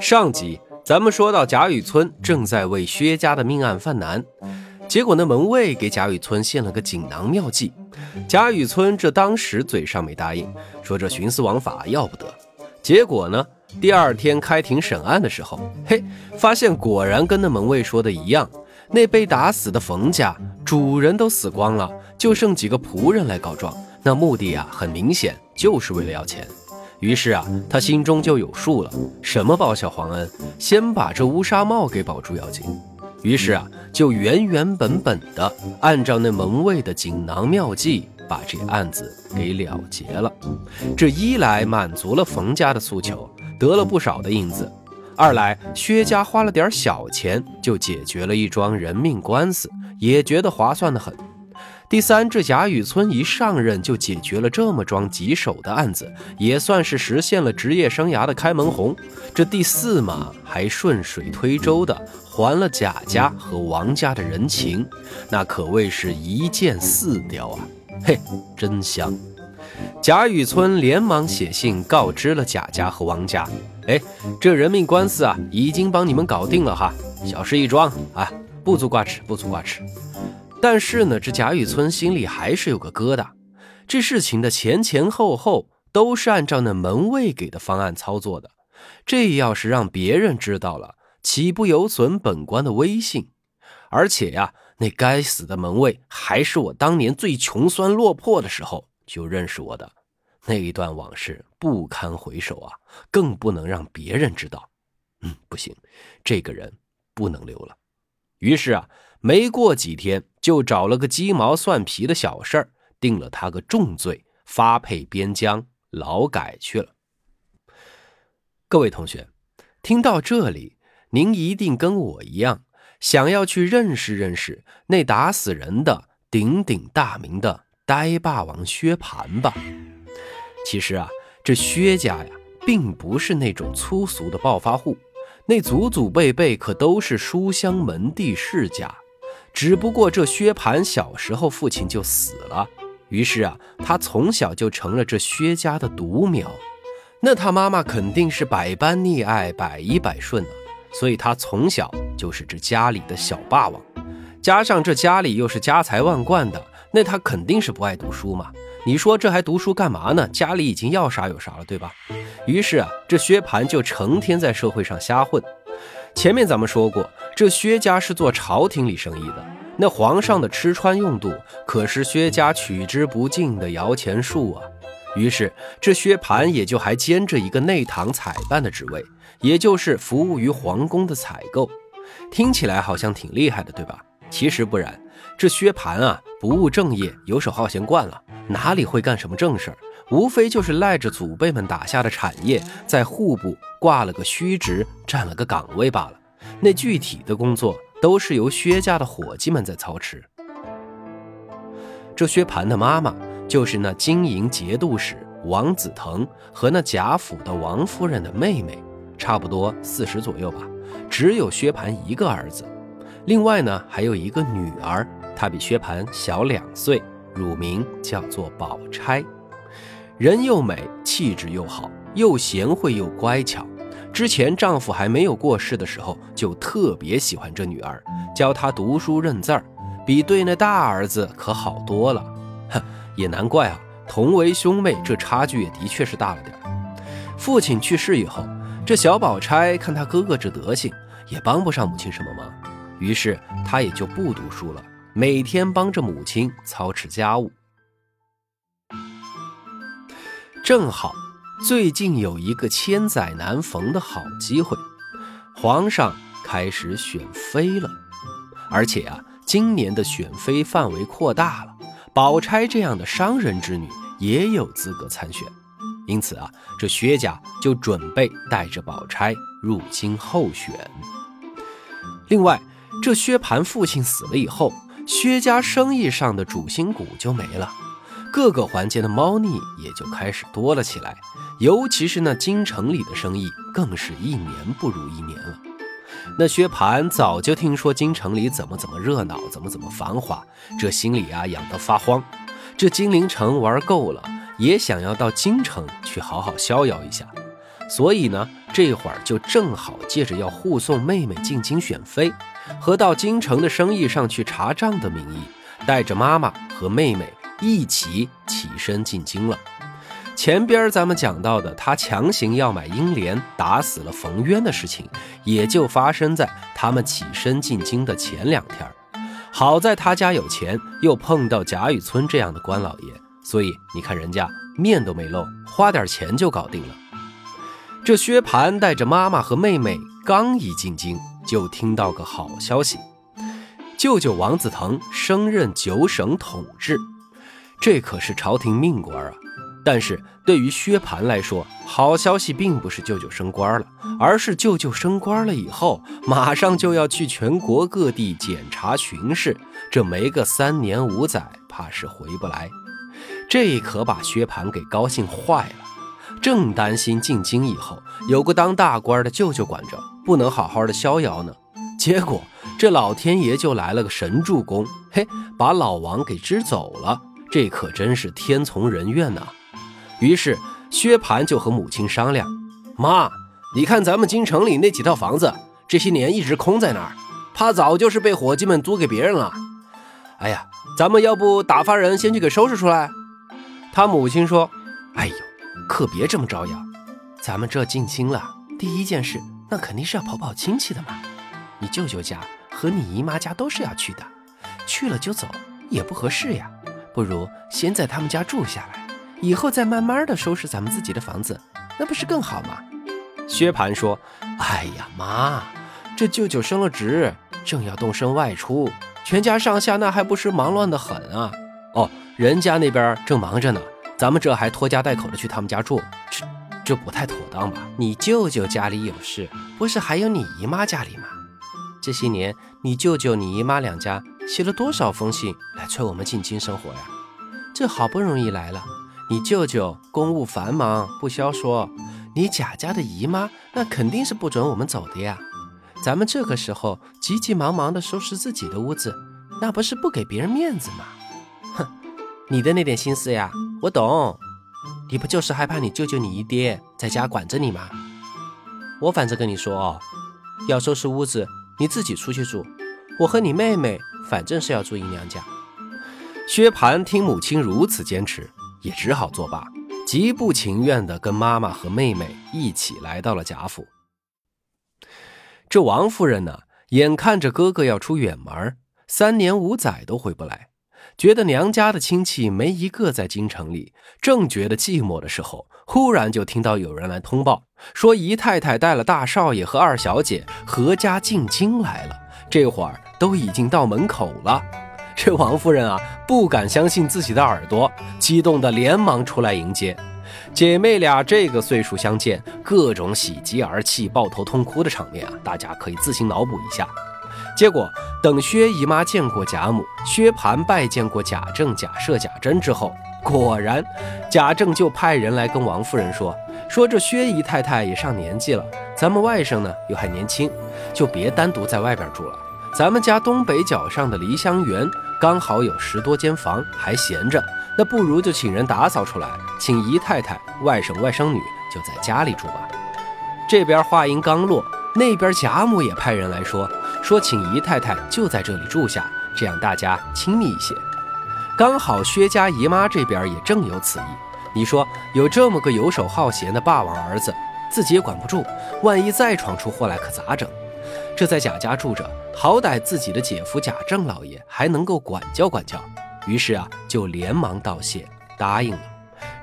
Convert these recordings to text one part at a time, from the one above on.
上集咱们说到贾雨村正在为薛家的命案犯难，结果那门卫给贾雨村献了个锦囊妙计。贾雨村这当时嘴上没答应，说这徇私枉法要不得。结果呢，第二天开庭审案的时候，嘿，发现果然跟那门卫说的一样，那被打死的冯家主人都死光了，就剩几个仆人来告状。那目的啊，很明显就是为了要钱。于是啊，他心中就有数了，什么报效皇恩，先把这乌纱帽给保住要紧。于是啊，就原原本本的按照那门卫的锦囊妙计，把这案子给了结了。这一来满足了冯家的诉求，得了不少的银子；二来薛家花了点小钱就解决了一桩人命官司，也觉得划算的很。第三，这贾雨村一上任就解决了这么桩棘手的案子，也算是实现了职业生涯的开门红。这第四嘛，还顺水推舟的还了贾家和王家的人情，那可谓是一箭四雕啊！嘿，真香！贾雨村连忙写信告知了贾家和王家，哎，这人命官司啊，已经帮你们搞定了哈，小事一桩啊，不足挂齿，不足挂齿。但是呢，这贾雨村心里还是有个疙瘩。这事情的前前后后都是按照那门卫给的方案操作的，这要是让别人知道了，岂不有损本官的威信？而且呀，那该死的门卫还是我当年最穷酸落魄的时候就认识我的，那一段往事不堪回首啊，更不能让别人知道。嗯，不行，这个人不能留了。于是啊。没过几天，就找了个鸡毛蒜皮的小事儿，定了他个重罪，发配边疆劳改去了。各位同学，听到这里，您一定跟我一样，想要去认识认识那打死人的鼎鼎大名的呆霸王薛蟠吧？其实啊，这薛家呀，并不是那种粗俗的暴发户，那祖祖辈辈可都是书香门第世家。只不过这薛蟠小时候父亲就死了，于是啊，他从小就成了这薛家的独苗。那他妈妈肯定是百般溺爱，百依百顺啊，所以他从小就是这家里的小霸王。加上这家里又是家财万贯的，那他肯定是不爱读书嘛。你说这还读书干嘛呢？家里已经要啥有啥了，对吧？于是啊，这薛蟠就成天在社会上瞎混。前面咱们说过，这薛家是做朝廷里生意的，那皇上的吃穿用度可是薛家取之不尽的摇钱树啊。于是这薛蟠也就还兼着一个内堂采办的职位，也就是服务于皇宫的采购。听起来好像挺厉害的，对吧？其实不然，这薛蟠啊不务正业，游手好闲惯了，哪里会干什么正事儿？无非就是赖着祖辈们打下的产业，在户部挂了个虚职，占了个岗位罢了。那具体的工作都是由薛家的伙计们在操持。这薛蟠的妈妈就是那经营节度使王子腾和那贾府的王夫人的妹妹，差不多四十左右吧。只有薛蟠一个儿子，另外呢还有一个女儿，她比薛蟠小两岁，乳名叫做宝钗。人又美，气质又好，又贤惠又乖巧。之前丈夫还没有过世的时候，就特别喜欢这女儿，教她读书认字儿，比对那大儿子可好多了。哼，也难怪啊，同为兄妹，这差距也的确是大了点父亲去世以后，这小宝钗看他哥哥这德行，也帮不上母亲什么忙，于是她也就不读书了，每天帮着母亲操持家务。正好，最近有一个千载难逢的好机会，皇上开始选妃了，而且啊，今年的选妃范围扩大了，宝钗这样的商人之女也有资格参选，因此啊，这薛家就准备带着宝钗入京候选。另外，这薛蟠父亲死了以后，薛家生意上的主心骨就没了。各个环节的猫腻也就开始多了起来，尤其是那京城里的生意，更是一年不如一年了。那薛蟠早就听说京城里怎么怎么热闹，怎么怎么繁华，这心里啊痒得发慌。这金陵城玩够了，也想要到京城去好好逍遥一下。所以呢，这会儿就正好借着要护送妹妹进京选妃，和到京城的生意上去查账的名义，带着妈妈和妹妹一起起身进京了。前边咱们讲到的，他强行要买英莲，打死了冯渊的事情，也就发生在他们起身进京的前两天。好在他家有钱，又碰到贾雨村这样的官老爷，所以你看人家面都没露，花点钱就搞定了。这薛蟠带着妈妈和妹妹刚一进京，就听到个好消息：舅舅王子腾升任九省统治，这可是朝廷命官啊！但是对于薛蟠来说，好消息并不是舅舅升官了，而是舅舅升官了以后，马上就要去全国各地检查巡视，这没个三年五载，怕是回不来。这可把薛蟠给高兴坏了，正担心进京以后有个当大官的舅舅管着，不能好好的逍遥呢。结果这老天爷就来了个神助攻，嘿，把老王给支走了。这可真是天从人愿呐！于是薛蟠就和母亲商量：“妈，你看咱们京城里那几套房子，这些年一直空在那儿，怕早就是被伙计们租给别人了。哎呀，咱们要不打发人先去给收拾出来？”他母亲说：“哎呦，可别这么招摇，咱们这进京了，第一件事那肯定是要跑跑亲戚的嘛。你舅舅家和你姨妈家都是要去的，去了就走也不合适呀，不如先在他们家住下来。”以后再慢慢的收拾咱们自己的房子，那不是更好吗？薛蟠说：“哎呀妈，这舅舅升了职，正要动身外出，全家上下那还不是忙乱的很啊！哦，人家那边正忙着呢，咱们这还拖家带口的去他们家住，这这不太妥当吧？你舅舅家里有事，不是还有你姨妈家里吗？这些年你舅舅、你姨妈两家写了多少封信来催我们进京生活呀？这好不容易来了。”你舅舅公务繁忙，不消说。你贾家的姨妈那肯定是不准我们走的呀。咱们这个时候急急忙忙的收拾自己的屋子，那不是不给别人面子吗？哼，你的那点心思呀，我懂。你不就是害怕你舅舅、你姨爹在家管着你吗？我反正跟你说哦，要收拾屋子，你自己出去住。我和你妹妹反正是要住姨娘家。薛蟠听母亲如此坚持。也只好作罢，极不情愿地跟妈妈和妹妹一起来到了贾府。这王夫人呢，眼看着哥哥要出远门，三年五载都回不来，觉得娘家的亲戚没一个在京城里，正觉得寂寞的时候，忽然就听到有人来通报，说姨太太带了大少爷和二小姐合家进京来了，这会儿都已经到门口了。这王夫人啊，不敢相信自己的耳朵，激动的连忙出来迎接。姐妹俩这个岁数相见，各种喜极而泣、抱头痛哭的场面啊，大家可以自行脑补一下。结果等薛姨妈见过贾母，薛蟠拜见过贾政、贾赦、贾珍之后，果然，贾政就派人来跟王夫人说：“说这薛姨太太也上年纪了，咱们外甥呢又还年轻，就别单独在外边住了。咱们家东北角上的梨香园。”刚好有十多间房还闲着，那不如就请人打扫出来，请姨太太、外甥、外甥女就在家里住吧。这边话音刚落，那边贾母也派人来说，说请姨太太就在这里住下，这样大家亲密一些。刚好薛家姨妈这边也正有此意，你说有这么个游手好闲的霸王儿子，自己也管不住，万一再闯出祸来，可咋整？这在贾家住着。好歹自己的姐夫贾政老爷还能够管教管教，于是啊，就连忙道谢答应了。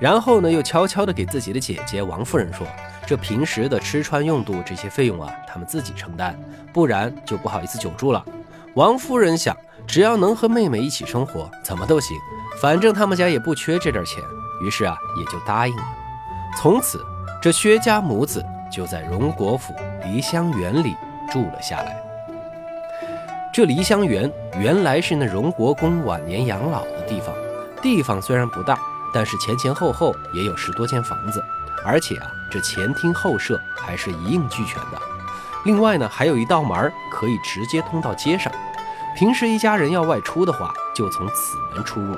然后呢，又悄悄地给自己的姐姐王夫人说：“这平时的吃穿用度这些费用啊，他们自己承担，不然就不好意思久住了。”王夫人想，只要能和妹妹一起生活，怎么都行，反正他们家也不缺这点钱，于是啊，也就答应了。从此，这薛家母子就在荣国府梨香园里住了下来。这梨香园原来是那荣国公晚年养老的地方，地方虽然不大，但是前前后后也有十多间房子，而且啊，这前厅后舍还是一应俱全的。另外呢，还有一道门可以直接通到街上，平时一家人要外出的话，就从此门出入。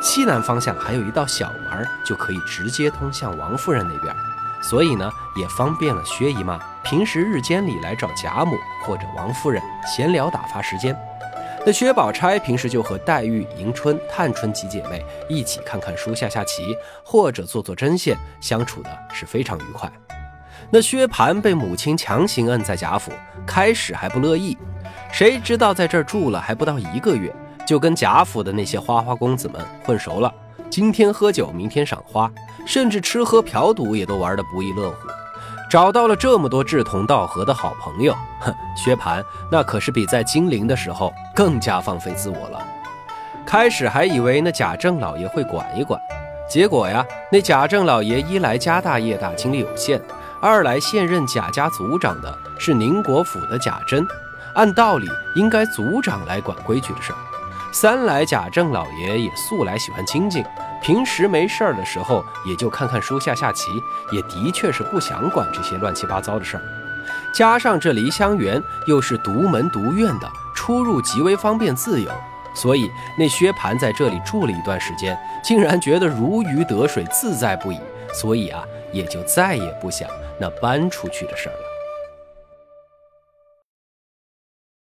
西南方向还有一道小门，就可以直接通向王夫人那边。所以呢，也方便了薛姨妈平时日间里来找贾母或者王夫人闲聊打发时间。那薛宝钗平时就和黛玉、迎春、探春几姐妹一起看看书、下下棋，或者做做针线，相处的是非常愉快。那薛蟠被母亲强行摁在贾府，开始还不乐意，谁知道在这儿住了还不到一个月，就跟贾府的那些花花公子们混熟了。今天喝酒，明天赏花，甚至吃喝嫖赌也都玩得不亦乐乎。找到了这么多志同道合的好朋友，哼，薛蟠那可是比在金陵的时候更加放飞自我了。开始还以为那贾政老爷会管一管，结果呀，那贾政老爷一来家大业大，精力有限；二来现任贾家族长的是宁国府的贾珍，按道理应该族长来管规矩的事儿；三来贾政老爷也素来喜欢清静。平时没事儿的时候，也就看看书、下下棋，也的确是不想管这些乱七八糟的事儿。加上这梨香园又是独门独院的，出入极为方便自由，所以那薛蟠在这里住了一段时间，竟然觉得如鱼得水，自在不已。所以啊，也就再也不想那搬出去的事儿了。